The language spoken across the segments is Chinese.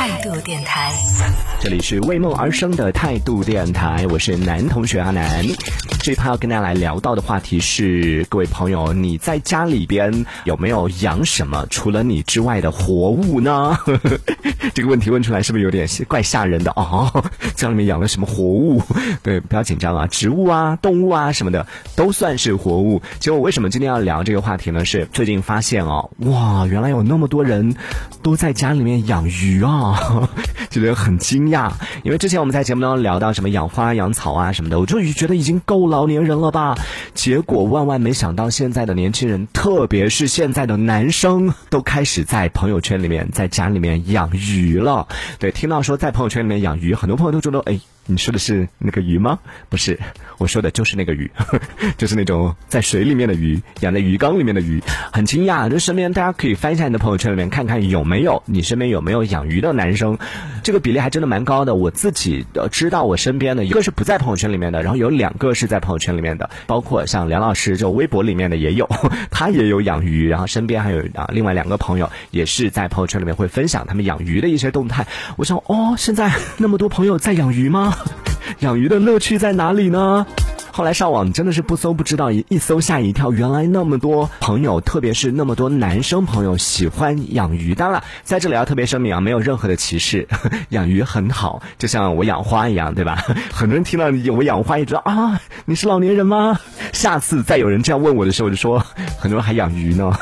态度电台，这里是为梦而生的态度电台，我是男同学阿南。这一趴要跟大家来聊到的话题是，各位朋友，你在家里边有没有养什么除了你之外的活物呢？这个问题问出来是不是有点怪吓人的哦？家里面养了什么活物？对，不要紧张啊，植物啊、动物啊什么的都算是活物。其实我为什么今天要聊这个话题呢？是最近发现哦，哇，原来有那么多人都在家里面养鱼啊，觉得很惊讶。因为之前我们在节目当中聊到什么养花、养草啊什么的，我就觉得已经够老年人了吧。结果万万没想到，现在的年轻人，特别是现在的男生，都开始在朋友圈里面、在家里面养鱼了。对，听到说在朋友圈里面养鱼，很多朋友都觉得，哎。你说的是那个鱼吗？不是，我说的就是那个鱼，就是那种在水里面的鱼，养在鱼缸里面的鱼。很惊讶，就身边大家可以翻一下你的朋友圈里面，看看有没有你身边有没有养鱼的男生，这个比例还真的蛮高的。我自己知道，我身边的一个是不在朋友圈里面的，然后有两个是在朋友圈里面的，包括像梁老师，就微博里面的也有，他也有养鱼，然后身边还有啊另外两个朋友也是在朋友圈里面会分享他们养鱼的一些动态。我想，哦，现在那么多朋友在养鱼吗？养鱼的乐趣在哪里呢？后来上网真的是不搜不知道，一一搜吓一跳，原来那么多朋友，特别是那么多男生朋友喜欢养鱼。当然，在这里要特别声明啊，没有任何的歧视，养鱼很好，就像我养花一样，对吧？很多人听到我养花，也知道啊，你是老年人吗？下次再有人这样问我的时候，我就说，很多人还养鱼呢。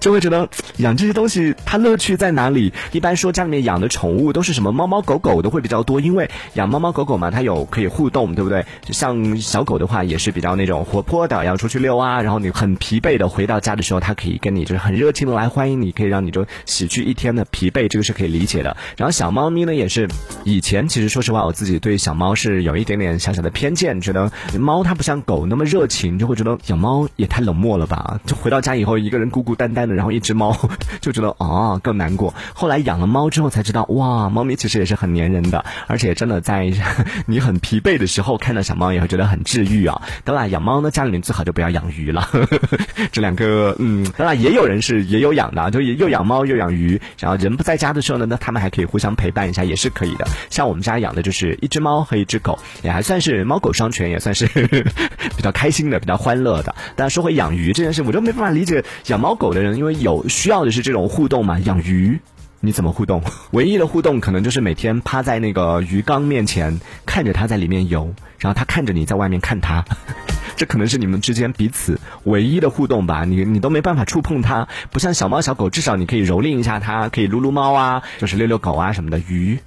就会觉得养这些东西它乐趣在哪里？一般说家里面养的宠物都是什么猫猫狗狗的会比较多，因为养猫猫狗狗嘛，它有可以互动，对不对？像小狗的话也是比较那种活泼的，要出去遛啊，然后你很疲惫的回到家的时候，它可以跟你就是很热情的来欢迎你，可以让你就洗去一天的疲惫，这个是可以理解的。然后小猫咪呢也是，以前其实说实话我自己对小猫是有一点点小小的偏见，觉得猫它不像狗那么热情，就会觉得养猫也太冷漠了吧？就 回到家以后一个人孤孤单单。然后一只猫 就觉得啊更难过。后来养了猫之后才知道，哇，猫咪其实也是很粘人的，而且真的在 你很疲惫的时候看到小猫也会觉得很治愈啊。当然，养猫呢，家里面最好就不要养鱼了。这两个，嗯，当然也有人是也有养的，就又养猫又养鱼。然后人不在家的时候呢，那他们还可以互相陪伴一下，也是可以的。像我们家养的就是一只猫和一只狗，也还算是猫狗双全，也算是比较开心的、比较欢乐的。但说回养鱼这件事，我就没办法理解养猫狗的人。因为有需要的是这种互动嘛，养鱼你怎么互动？唯一的互动可能就是每天趴在那个鱼缸面前，看着它在里面游，然后它看着你在外面看它，这可能是你们之间彼此唯一的互动吧。你你都没办法触碰它，不像小猫小狗，至少你可以蹂躏一下它，可以撸撸猫啊，就是遛遛狗啊什么的。鱼。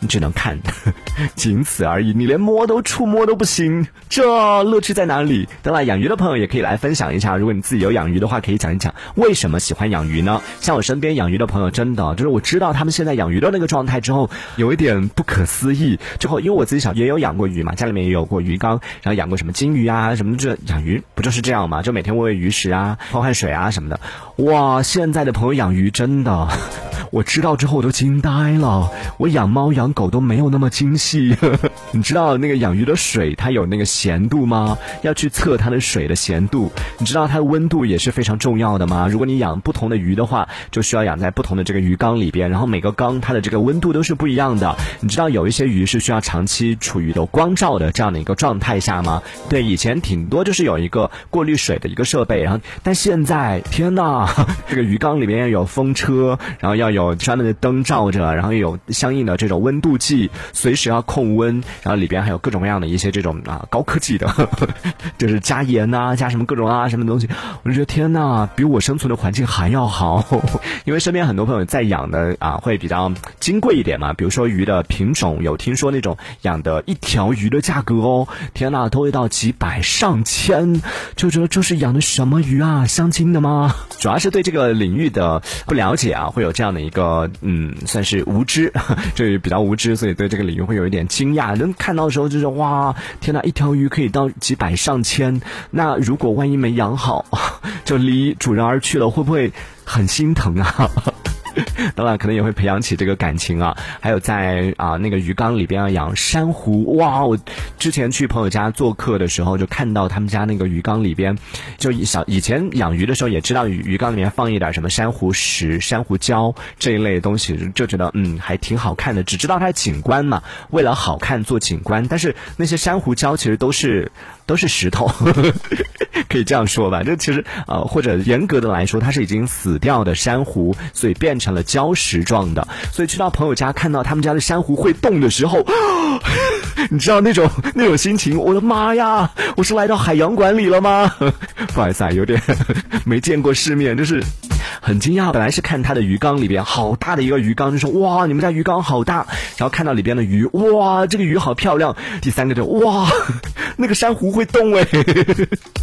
你只能看，仅此而已。你连摸都触摸都不行，这乐趣在哪里？当然，养鱼的朋友也可以来分享一下。如果你自己有养鱼的话，可以讲一讲为什么喜欢养鱼呢？像我身边养鱼的朋友，真的就是我知道他们现在养鱼的那个状态之后，有一点不可思议。之后，因为我自己小也有养过鱼嘛，家里面也有过鱼缸，然后养过什么金鱼啊什么，这养鱼不就是这样嘛？就每天喂喂鱼食啊，换换水啊什么的。哇，现在的朋友养鱼真的。我知道之后我都惊呆了，我养猫养狗都没有那么精细。你知道那个养鱼的水它有那个咸度吗？要去测它的水的咸度。你知道它的温度也是非常重要的吗？如果你养不同的鱼的话，就需要养在不同的这个鱼缸里边，然后每个缸它的这个温度都是不一样的。你知道有一些鱼是需要长期处于有光照的这样的一个状态下吗？对，以前挺多就是有一个过滤水的一个设备，然后但现在天呐，这个鱼缸里面要有风车，然后要。有专门的灯照着，然后有相应的这种温度计，随时要控温，然后里边还有各种各样的一些这种啊高科技的，就是加盐呐，加什么各种啊什么东西，我就觉得天呐，比我生存的环境还要好。因为身边很多朋友在养的啊，会比较金贵一点嘛，比如说鱼的品种，有听说那种养的一条鱼的价格哦，天呐，都会到几百上千，就觉得这是养的什么鱼啊？相亲的吗？主要是对这个领域的不了解啊，会有这样的一个嗯，算是无知，就比较无知，所以对这个领域会有一点惊讶。能看到的时候就是哇，天哪，一条鱼可以到几百上千，那如果万一没养好，就离主人而去了，会不会很心疼啊？当然可能也会培养起这个感情啊。还有在啊那个鱼缸里边养珊瑚，哇！我之前去朋友家做客的时候，就看到他们家那个鱼缸里边，就以小以前养鱼的时候也知道鱼鱼缸里面放一点什么珊瑚石、珊瑚礁这一类东西，就觉得嗯还挺好看的。只知道它是景观嘛，为了好看做景观，但是那些珊瑚礁其实都是都是石头，可以这样说吧？这其实呃或者严格的来说，它是已经死掉的珊瑚，所以变成了礁石状的。所以去到朋友家看到他们家的珊瑚会动的时候，你知道那种那种心情，我的妈呀！我是来到海洋馆里了吗？不好意思啊，有点没见过世面，就是很惊讶。本来是看他的鱼缸里边好大的一个鱼缸，就说哇，你们家鱼缸好大。然后看到里边的鱼，哇，这个鱼好漂亮。第三个就哇，那个珊瑚会动哎。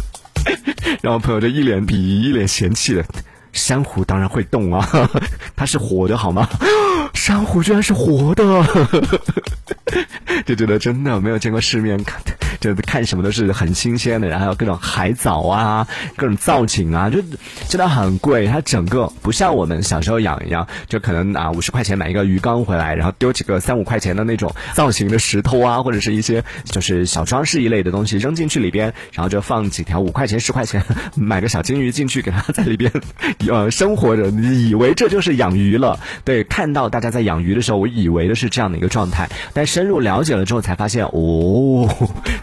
然后朋友就一脸鄙夷，一脸嫌弃的。珊瑚当然会动啊，它是活的好吗？珊瑚居然是活的，就觉得真的没有见过世面，看就看什么都是很新鲜的，然后还有各种海藻啊，各种造景啊，就真的很贵。它整个不像我们小时候养一样，就可能啊五十块钱买一个鱼缸回来，然后丢几个三五块钱的那种造型的石头啊，或者是一些就是小装饰一类的东西扔进去里边，然后就放几条五块钱十块钱买个小金鱼进去，给它在里边。呃，生活着，你以为这就是养鱼了？对，看到大家在养鱼的时候，我以为的是这样的一个状态，但深入了解了之后，才发现，哦，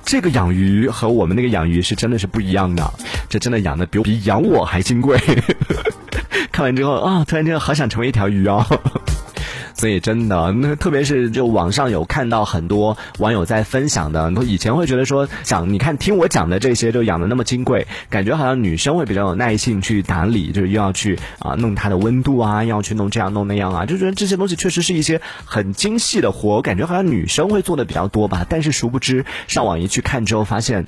这个养鱼和我们那个养鱼是真的是不一样的，这真的养的比比养我还金贵。看完之后啊，突然间好想成为一条鱼哦。所以真的，那特别是就网上有看到很多网友在分享的，以前会觉得说，想你看听我讲的这些，就养的那么金贵，感觉好像女生会比较有耐性去打理，就是又要去啊弄它的温度啊，要去弄这样弄那样啊，就觉得这些东西确实是一些很精细的活，感觉好像女生会做的比较多吧。但是殊不知，上网一去看之后，发现。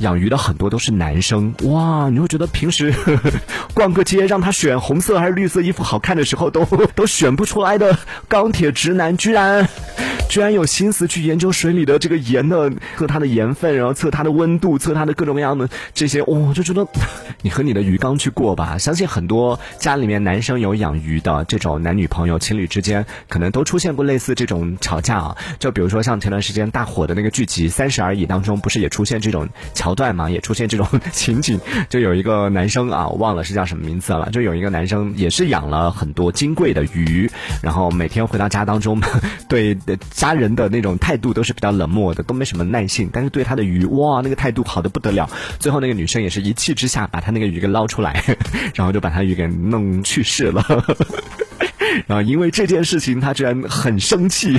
养鱼的很多都是男生哇！你会觉得平时 逛个街让他选红色还是绿色衣服好看的时候，都都选不出来的钢铁直男，居然居然有心思去研究水里的这个盐的测它的盐分，然后测它的温度，测它的各种各样的这些，哇！就觉得 你和你的鱼缸去过吧。相信很多家里面男生有养鱼的这种男女朋友情侣之间，可能都出现过类似这种吵架啊。就比如说像前段时间大火的那个剧集《三十而已》当中，不是也出现这种。桥段嘛，也出现这种情景，就有一个男生啊，我忘了是叫什么名字了，就有一个男生也是养了很多金贵的鱼，然后每天回到家当中，对家人的那种态度都是比较冷漠的，都没什么耐性，但是对他的鱼，哇，那个态度好的不得了。最后那个女生也是一气之下把他那个鱼给捞出来，然后就把他鱼给弄去世了。然后因为这件事情，他居然很生气。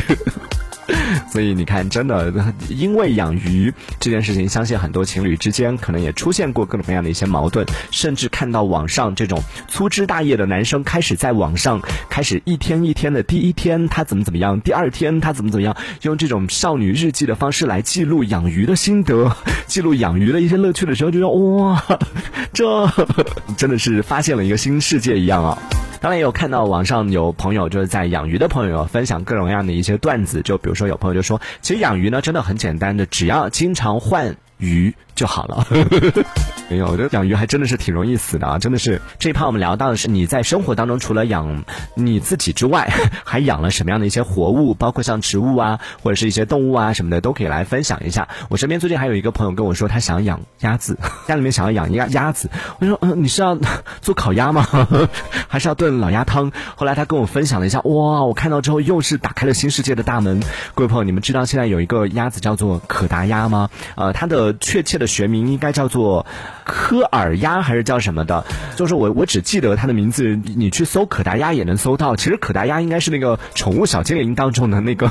所以你看，真的，因为养鱼这件事情，相信很多情侣之间可能也出现过各种各样的一些矛盾，甚至看到网上这种粗枝大叶的男生开始在网上开始一天一天的，第一天他怎么怎么样，第二天他怎么怎么样，用这种少女日记的方式来记录养鱼的心得，记录养鱼的一些乐趣的时候，就说哇，这 真的是发现了一个新世界一样啊。当然也有看到网上有朋友就是在养鱼的朋友分享各种各样的一些段子，就比如说有朋友就说，其实养鱼呢真的很简单的，只要经常换鱼就好了。没有，我觉得养鱼还真的是挺容易死的啊！真的是这一趴我们聊到的是你在生活当中除了养你自己之外，还养了什么样的一些活物，包括像植物啊，或者是一些动物啊什么的，都可以来分享一下。我身边最近还有一个朋友跟我说，他想养鸭子，家里面想要养鸭鸭子。我说，嗯，你是要做烤鸭吗？还是要炖老鸭汤？后来他跟我分享了一下，哇，我看到之后又是打开了新世界的大门。各位朋友，你们知道现在有一个鸭子叫做可达鸭吗？呃，它的确切的学名应该叫做。科尔鸭还是叫什么的？就是我我只记得它的名字，你去搜可达鸭也能搜到。其实可达鸭应该是那个宠物小精灵当中的那个，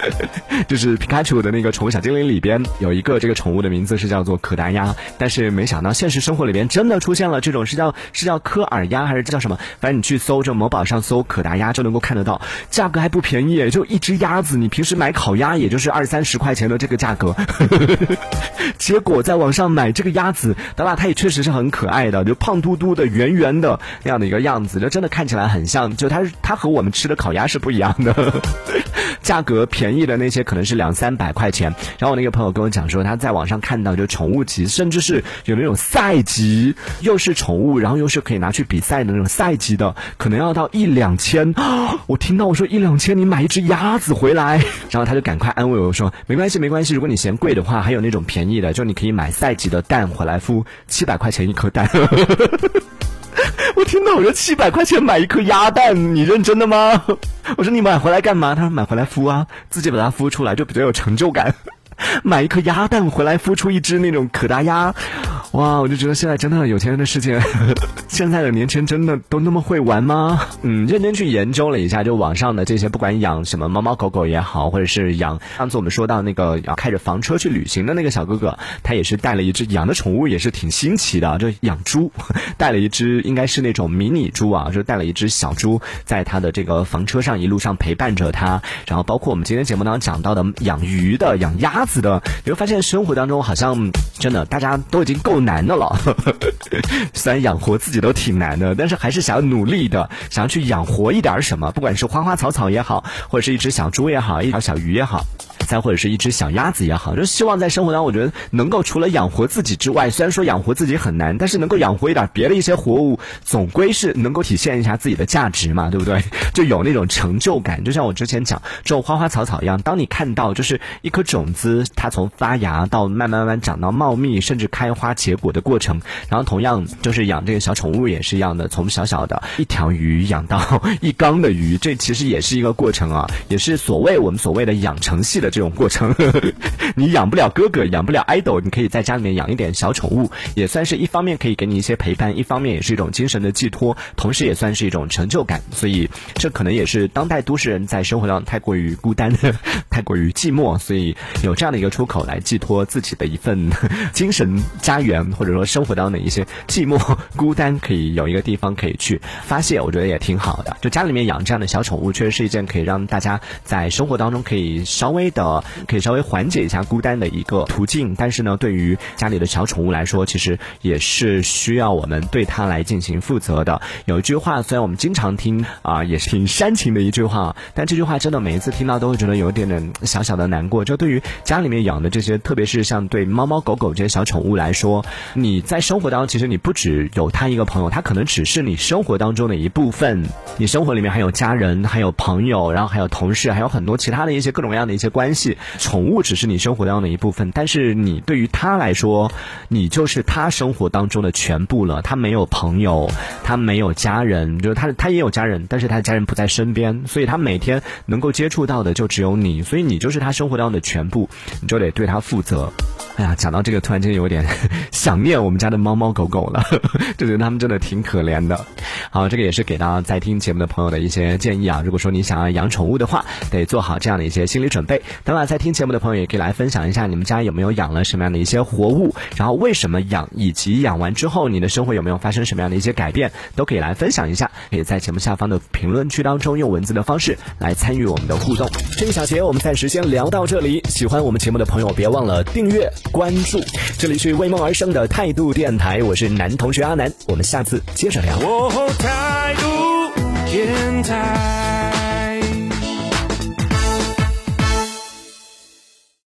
就是皮卡丘的那个宠物小精灵里边有一个这个宠物的名字是叫做可达鸭。但是没想到现实生活里边真的出现了这种是叫是叫科尔鸭还是叫什么？反正你去搜这某宝上搜可达鸭就能够看得到，价格还不便宜，就一只鸭子，你平时买烤鸭也就是二三十块钱的这个价格，结果在网上买这个鸭子。当那它也确实是很可爱的，就胖嘟嘟的、圆圆的那样的一个样子，就真的看起来很像。就它，它和我们吃的烤鸭是不一样的。价格便宜的那些可能是两三百块钱。然后我那个朋友跟我讲说，他在网上看到就宠物级，甚至是有那种赛级，又是宠物，然后又是可以拿去比赛的那种赛级的，可能要到一两千。我听到我说一两千，你买一只鸭子回来，然后他就赶快安慰我说，没关系没关系，如果你嫌贵的话，还有那种便宜的，就你可以买赛级的蛋回来孵，七百块钱一颗蛋。我听到我说七百块钱买一颗鸭蛋，你认真的吗？我说你买回来干嘛？他说买回来孵啊，自己把它孵出来就比较有成就感。买一颗鸭蛋回来孵出一只那种可达鸭。哇，我就觉得现在真的有钱人的世界，现在的年轻人真的都那么会玩吗？嗯，认真去研究了一下，就网上的这些，不管养什么猫猫狗狗也好，或者是养，上次我们说到那个要开着房车去旅行的那个小哥哥，他也是带了一只养的宠物，也是挺新奇的，就养猪，带了一只应该是那种迷你猪啊，就带了一只小猪在他的这个房车上一路上陪伴着他，然后包括我们今天节目当中讲到的养鱼的、养鸭子的，你会发现生活当中好像真的大家都已经够。难的了，虽然养活自己都挺难的，但是还是想要努力的，想要去养活一点什么，不管是花花草草也好，或者是一只小猪也好，一条小鱼也好。再或者是一只小鸭子也好，就希望在生活当中，我觉得能够除了养活自己之外，虽然说养活自己很难，但是能够养活一点别的一些活物，总归是能够体现一下自己的价值嘛，对不对？就有那种成就感。就像我之前讲种花花草草一样，当你看到就是一颗种子，它从发芽到慢慢慢慢长到茂密，甚至开花结果的过程，然后同样就是养这个小宠物也是一样的，从小小的一条鱼养到 一缸的鱼，这其实也是一个过程啊，也是所谓我们所谓的养成系的。这种过程，你养不了哥哥，养不了爱豆，你可以在家里面养一点小宠物，也算是一方面可以给你一些陪伴，一方面也是一种精神的寄托，同时也算是一种成就感。所以，这可能也是当代都市人在生活当中太过于孤单，太过于寂寞，所以有这样的一个出口来寄托自己的一份精神家园，或者说生活当中的一些寂寞、孤单，可以有一个地方可以去发泄，我觉得也挺好的。就家里面养这样的小宠物，确实是一件可以让大家在生活当中可以稍微的。呃，可以稍微缓解一下孤单的一个途径，但是呢，对于家里的小宠物来说，其实也是需要我们对它来进行负责的。有一句话，虽然我们经常听啊，也是挺煽情的一句话，但这句话真的每一次听到都会觉得有一点点小小的难过。就对于家里面养的这些，特别是像对猫猫狗狗这些小宠物来说，你在生活当中，其实你不只有它一个朋友，它可能只是你生活当中的一部分。你生活里面还有家人，还有朋友，然后还有同事，还有很多其他的一些各种各样的一些关。系宠物只是你生活当中的一部分，但是你对于他来说，你就是他生活当中的全部了。他没有朋友，他没有家人，就是他他也有家人，但是他的家人不在身边，所以他每天能够接触到的就只有你，所以你就是他生活当中的全部，你就得对他负责。哎呀，讲到这个，突然间有点 想念我们家的猫猫狗狗了，就觉得他们真的挺可怜的。好，这个也是给到在听节目的朋友的一些建议啊。如果说你想要养宠物的话，得做好这样的一些心理准备。当然，在听节目的朋友也可以来分享一下你们家有没有养了什么样的一些活物，然后为什么养，以及养完之后你的生活有没有发生什么样的一些改变，都可以来分享一下。可以在节目下方的评论区当中用文字的方式来参与我们的互动。这一小节我们暂时先聊到这里。喜欢我们节目的朋友，别忘了订阅。关注，这里是为梦而生的态度电台，我是男同学阿南，我们下次接着聊。态度电台。